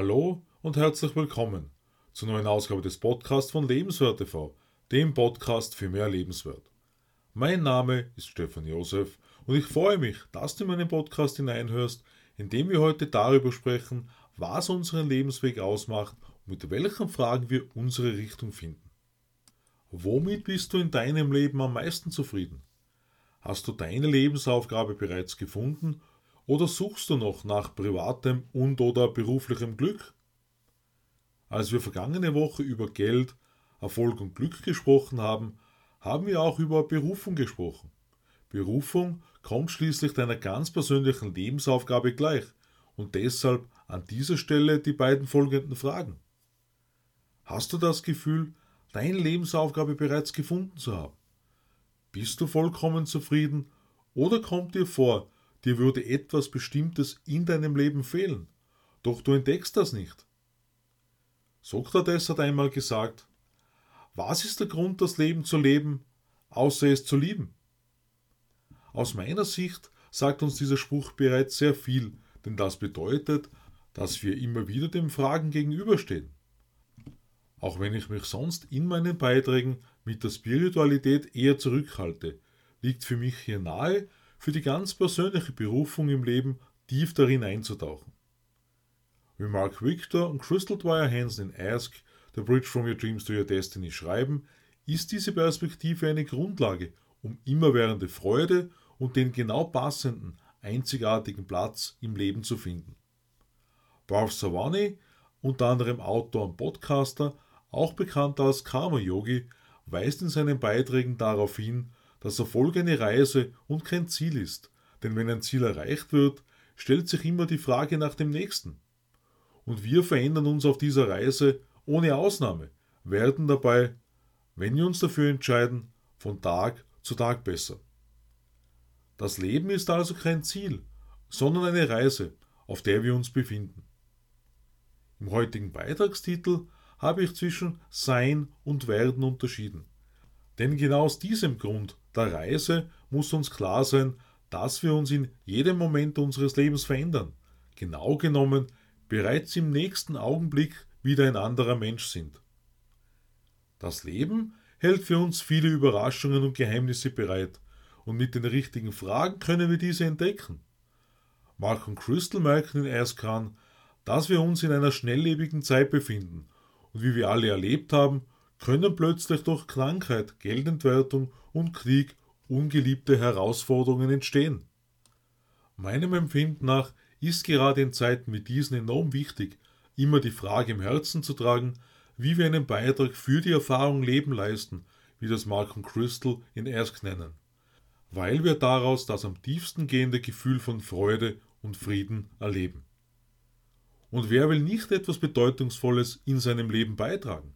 Hallo und herzlich willkommen zur neuen Ausgabe des Podcasts von Lebenswert TV, dem Podcast für mehr Lebenswert. Mein Name ist Stefan Josef und ich freue mich, dass du in meinen Podcast hineinhörst, in dem wir heute darüber sprechen, was unseren Lebensweg ausmacht und mit welchen Fragen wir unsere Richtung finden. Womit bist du in deinem Leben am meisten zufrieden? Hast du deine Lebensaufgabe bereits gefunden oder suchst du noch nach privatem und oder beruflichem Glück? Als wir vergangene Woche über Geld, Erfolg und Glück gesprochen haben, haben wir auch über Berufung gesprochen. Berufung kommt schließlich deiner ganz persönlichen Lebensaufgabe gleich und deshalb an dieser Stelle die beiden folgenden Fragen. Hast du das Gefühl, deine Lebensaufgabe bereits gefunden zu haben? Bist du vollkommen zufrieden oder kommt dir vor, dir würde etwas Bestimmtes in deinem Leben fehlen, doch du entdeckst das nicht? Sokrates hat einmal gesagt, was ist der Grund, das Leben zu leben, außer es zu lieben? Aus meiner Sicht sagt uns dieser Spruch bereits sehr viel, denn das bedeutet, dass wir immer wieder den Fragen gegenüberstehen. Auch wenn ich mich sonst in meinen Beiträgen mit der Spiritualität eher zurückhalte, liegt für mich hier nahe, für die ganz persönliche Berufung im Leben tief darin einzutauchen. Wie Mark Victor und Crystal Dwyer Hansen in Ask, The Bridge from Your Dreams to Your Destiny schreiben, ist diese Perspektive eine Grundlage, um immerwährende Freude und den genau passenden, einzigartigen Platz im Leben zu finden. Barth Savani, unter anderem Autor und Podcaster, auch bekannt als Karma Yogi, weist in seinen Beiträgen darauf hin, dass Erfolg eine Reise und kein Ziel ist, denn wenn ein Ziel erreicht wird, stellt sich immer die Frage nach dem nächsten. Und wir verändern uns auf dieser Reise ohne Ausnahme, werden dabei, wenn wir uns dafür entscheiden, von Tag zu Tag besser. Das Leben ist also kein Ziel, sondern eine Reise, auf der wir uns befinden. Im heutigen Beitragstitel habe ich zwischen Sein und Werden unterschieden. Denn genau aus diesem Grund der Reise muss uns klar sein, dass wir uns in jedem Moment unseres Lebens verändern. Genau genommen bereits im nächsten Augenblick wieder ein anderer Mensch sind. Das Leben hält für uns viele Überraschungen und Geheimnisse bereit, und mit den richtigen Fragen können wir diese entdecken. Mark und Crystal merken in Askan, dass wir uns in einer schnelllebigen Zeit befinden und wie wir alle erlebt haben, können plötzlich durch Krankheit, Geldentwertung und Krieg ungeliebte Herausforderungen entstehen. Meinem Empfinden nach ist gerade in Zeiten wie diesen enorm wichtig, immer die Frage im Herzen zu tragen, wie wir einen Beitrag für die Erfahrung Leben leisten, wie das Mark und Crystal in Ersk nennen, weil wir daraus das am tiefsten gehende Gefühl von Freude und Frieden erleben. Und wer will nicht etwas Bedeutungsvolles in seinem Leben beitragen?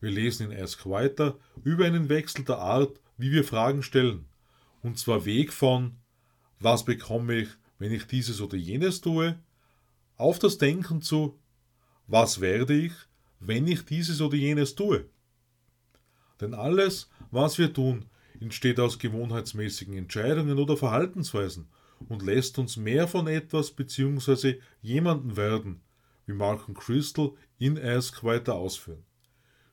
Wir lesen in Ask weiter über einen Wechsel der Art, wie wir Fragen stellen. Und zwar Weg von, was bekomme ich, wenn ich dieses oder jenes tue, auf das Denken zu, was werde ich, wenn ich dieses oder jenes tue. Denn alles, was wir tun, entsteht aus gewohnheitsmäßigen Entscheidungen oder Verhaltensweisen und lässt uns mehr von etwas bzw. jemanden werden, wie und Crystal in Ask weiter ausführen.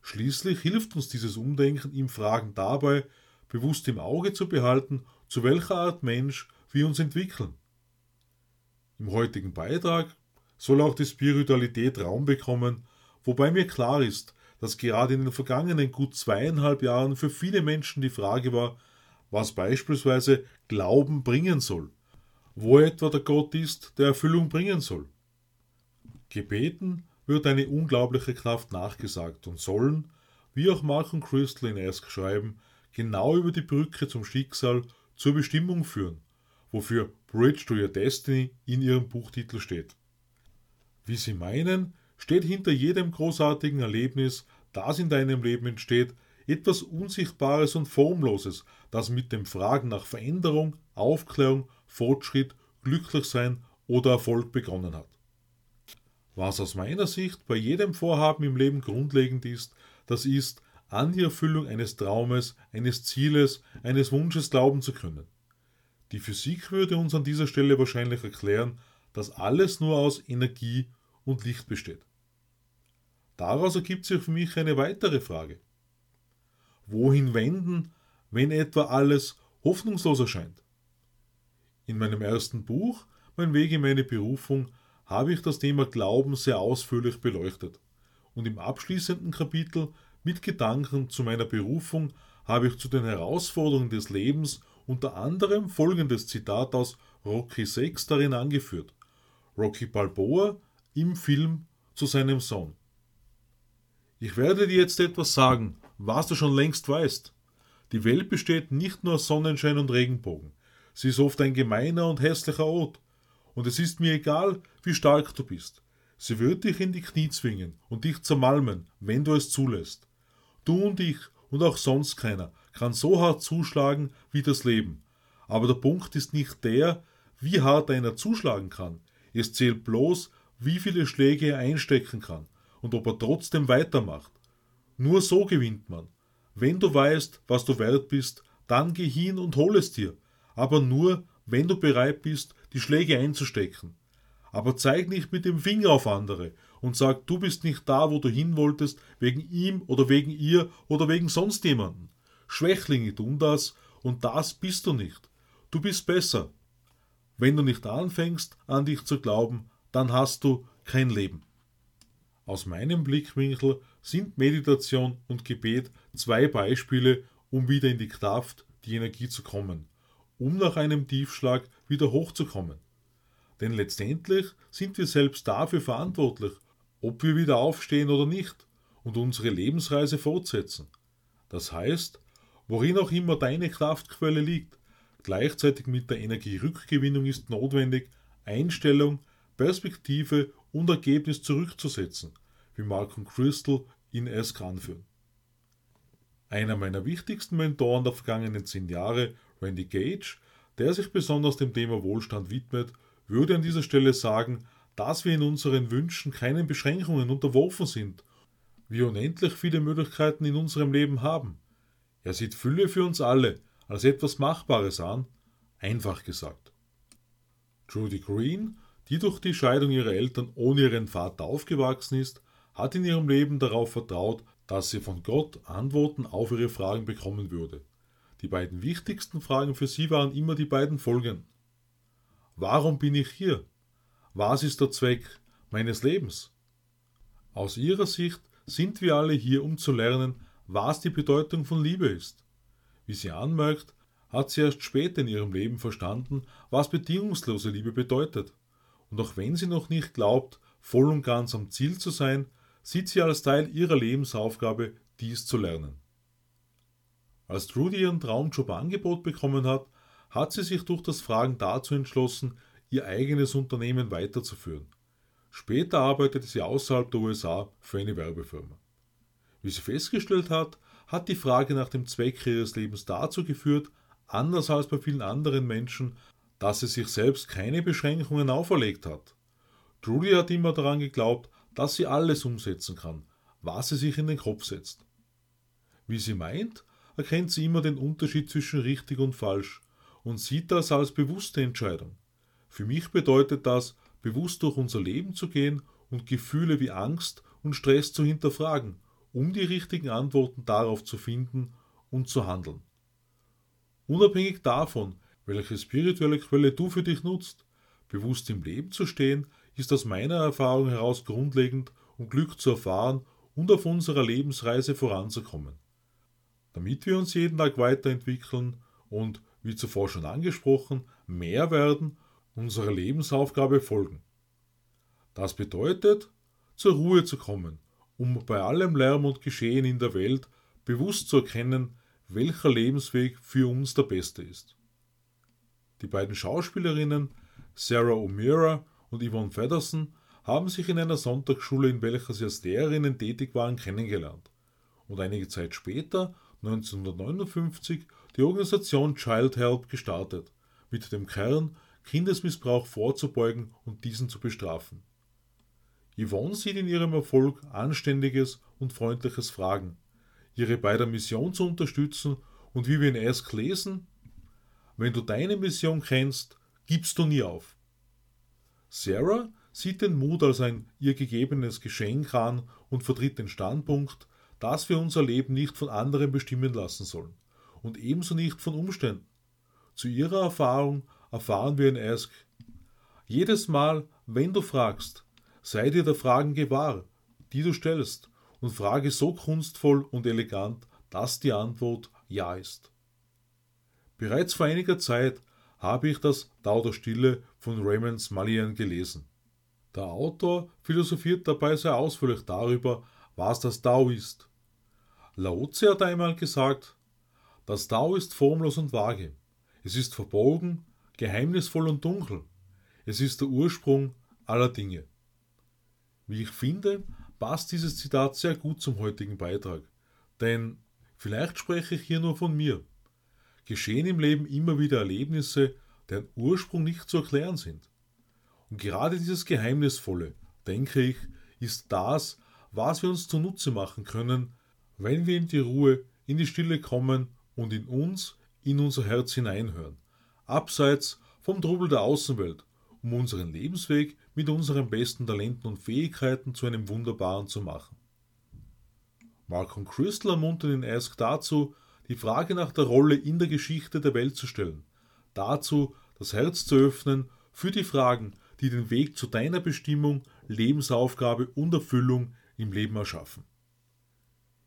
Schließlich hilft uns dieses Umdenken im Fragen dabei, bewusst im Auge zu behalten, zu welcher Art Mensch wir uns entwickeln. Im heutigen Beitrag soll auch die Spiritualität Raum bekommen, wobei mir klar ist, dass gerade in den vergangenen gut zweieinhalb Jahren für viele Menschen die Frage war, was beispielsweise Glauben bringen soll wo etwa der Gott ist, der Erfüllung bringen soll. Gebeten wird eine unglaubliche Kraft nachgesagt und sollen, wie auch Mark und Crystal in Ask schreiben, genau über die Brücke zum Schicksal zur Bestimmung führen, wofür Bridge to Your Destiny in ihrem Buchtitel steht. Wie sie meinen, steht hinter jedem großartigen Erlebnis, das in deinem Leben entsteht, etwas Unsichtbares und Formloses, das mit dem Fragen nach Veränderung, Aufklärung Fortschritt, Glücklichsein oder Erfolg begonnen hat. Was aus meiner Sicht bei jedem Vorhaben im Leben grundlegend ist, das ist, an die Erfüllung eines Traumes, eines Zieles, eines Wunsches glauben zu können. Die Physik würde uns an dieser Stelle wahrscheinlich erklären, dass alles nur aus Energie und Licht besteht. Daraus ergibt sich für mich eine weitere Frage. Wohin wenden, wenn etwa alles hoffnungslos erscheint? In meinem ersten Buch, Mein Weg in meine Berufung, habe ich das Thema Glauben sehr ausführlich beleuchtet. Und im abschließenden Kapitel mit Gedanken zu meiner Berufung habe ich zu den Herausforderungen des Lebens unter anderem folgendes Zitat aus Rocky 6 darin angeführt. Rocky Balboa im Film zu seinem Sohn. Ich werde dir jetzt etwas sagen, was du schon längst weißt. Die Welt besteht nicht nur aus Sonnenschein und Regenbogen. Sie ist oft ein gemeiner und hässlicher Ort. Und es ist mir egal, wie stark du bist. Sie wird dich in die Knie zwingen und dich zermalmen, wenn du es zulässt. Du und ich und auch sonst keiner kann so hart zuschlagen wie das Leben. Aber der Punkt ist nicht der, wie hart einer zuschlagen kann. Es zählt bloß, wie viele Schläge er einstecken kann und ob er trotzdem weitermacht. Nur so gewinnt man. Wenn du weißt, was du wert bist, dann geh hin und hol es dir, aber nur, wenn du bereit bist, die Schläge einzustecken. Aber zeig nicht mit dem Finger auf andere und sag, du bist nicht da, wo du hin wolltest, wegen ihm oder wegen ihr oder wegen sonst jemanden. Schwächlinge tun das und das bist du nicht. Du bist besser. Wenn du nicht anfängst, an dich zu glauben, dann hast du kein Leben. Aus meinem Blickwinkel sind Meditation und Gebet zwei Beispiele, um wieder in die Kraft, die Energie zu kommen, um nach einem Tiefschlag wieder hochzukommen. Denn letztendlich sind wir selbst dafür verantwortlich, ob wir wieder aufstehen oder nicht und unsere Lebensreise fortsetzen. Das heißt, worin auch immer deine Kraftquelle liegt, gleichzeitig mit der Energierückgewinnung ist notwendig, Einstellung, Perspektive und Ergebnis zurückzusetzen, wie Malcolm Crystal in ESK anführen. Einer meiner wichtigsten Mentoren der vergangenen zehn Jahre, Randy Gage, der sich besonders dem Thema Wohlstand widmet, würde an dieser Stelle sagen, dass wir in unseren Wünschen keinen Beschränkungen unterworfen sind, wir unendlich viele Möglichkeiten in unserem Leben haben. Er sieht Fülle für uns alle als etwas Machbares an, einfach gesagt. Judy Green die durch die Scheidung ihrer Eltern ohne ihren Vater aufgewachsen ist, hat in ihrem Leben darauf vertraut, dass sie von Gott Antworten auf ihre Fragen bekommen würde. Die beiden wichtigsten Fragen für sie waren immer die beiden folgenden. Warum bin ich hier? Was ist der Zweck meines Lebens? Aus ihrer Sicht sind wir alle hier, um zu lernen, was die Bedeutung von Liebe ist. Wie sie anmerkt, hat sie erst später in ihrem Leben verstanden, was bedingungslose Liebe bedeutet und auch wenn sie noch nicht glaubt, voll und ganz am Ziel zu sein, sieht sie als Teil ihrer Lebensaufgabe, dies zu lernen. Als Trudy ihren Traumjob Angebot bekommen hat, hat sie sich durch das Fragen dazu entschlossen, ihr eigenes Unternehmen weiterzuführen. Später arbeitete sie außerhalb der USA für eine Werbefirma. Wie sie festgestellt hat, hat die Frage nach dem Zweck ihres Lebens dazu geführt, anders als bei vielen anderen Menschen, dass sie sich selbst keine Beschränkungen auferlegt hat. Trudy hat immer daran geglaubt, dass sie alles umsetzen kann, was sie sich in den Kopf setzt. Wie sie meint, erkennt sie immer den Unterschied zwischen richtig und falsch und sieht das als bewusste Entscheidung. Für mich bedeutet das, bewusst durch unser Leben zu gehen und Gefühle wie Angst und Stress zu hinterfragen, um die richtigen Antworten darauf zu finden und zu handeln. Unabhängig davon, welche spirituelle Quelle du für dich nutzt. Bewusst im Leben zu stehen, ist aus meiner Erfahrung heraus grundlegend, um Glück zu erfahren und auf unserer Lebensreise voranzukommen. Damit wir uns jeden Tag weiterentwickeln und, wie zuvor schon angesprochen, mehr werden, unserer Lebensaufgabe folgen. Das bedeutet, zur Ruhe zu kommen, um bei allem Lärm und Geschehen in der Welt bewusst zu erkennen, welcher Lebensweg für uns der beste ist. Die beiden Schauspielerinnen Sarah O'Meara und Yvonne Fedderson haben sich in einer Sonntagsschule, in welcher sie als Lehrerinnen tätig waren, kennengelernt und einige Zeit später, 1959, die Organisation Child Help gestartet, mit dem Kern, Kindesmissbrauch vorzubeugen und diesen zu bestrafen. Yvonne sieht in ihrem Erfolg anständiges und freundliches Fragen, ihre bei der Mission zu unterstützen und wie wir in Ask lesen, wenn du deine Mission kennst, gibst du nie auf. Sarah sieht den Mut als ein ihr gegebenes Geschenk an und vertritt den Standpunkt, dass wir unser Leben nicht von anderen bestimmen lassen sollen und ebenso nicht von Umständen. Zu ihrer Erfahrung erfahren wir in Ask, jedes Mal, wenn du fragst, sei dir der Fragen gewahr, die du stellst, und frage so kunstvoll und elegant, dass die Antwort Ja ist. Bereits vor einiger Zeit habe ich das Tao der Stille von Raymond Smullyan gelesen. Der Autor philosophiert dabei sehr ausführlich darüber, was das Tao ist. Lao Tse hat einmal gesagt, das Tao ist formlos und vage. Es ist verborgen, geheimnisvoll und dunkel. Es ist der Ursprung aller Dinge. Wie ich finde, passt dieses Zitat sehr gut zum heutigen Beitrag. Denn vielleicht spreche ich hier nur von mir geschehen im Leben immer wieder Erlebnisse, deren Ursprung nicht zu erklären sind. Und gerade dieses Geheimnisvolle, denke ich, ist das, was wir uns zunutze machen können, wenn wir in die Ruhe, in die Stille kommen und in uns, in unser Herz hineinhören, abseits vom Trubel der Außenwelt, um unseren Lebensweg mit unseren besten Talenten und Fähigkeiten zu einem wunderbaren zu machen. Malcolm Crystal ermuntert in Ask dazu, die Frage nach der Rolle in der Geschichte der Welt zu stellen, dazu das Herz zu öffnen für die Fragen, die den Weg zu deiner Bestimmung, Lebensaufgabe und Erfüllung im Leben erschaffen.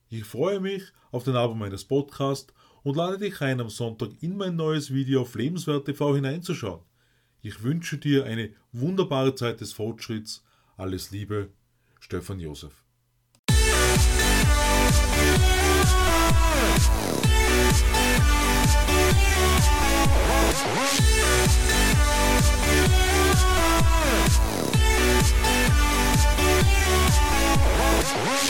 Ich freue mich auf den Abo meines Podcasts und lade dich ein, am Sonntag in mein neues Video auf Lebenswert TV hineinzuschauen. Ich wünsche dir eine wunderbare Zeit des Fortschritts. Alles Liebe, Stefan Josef. Oh, よし!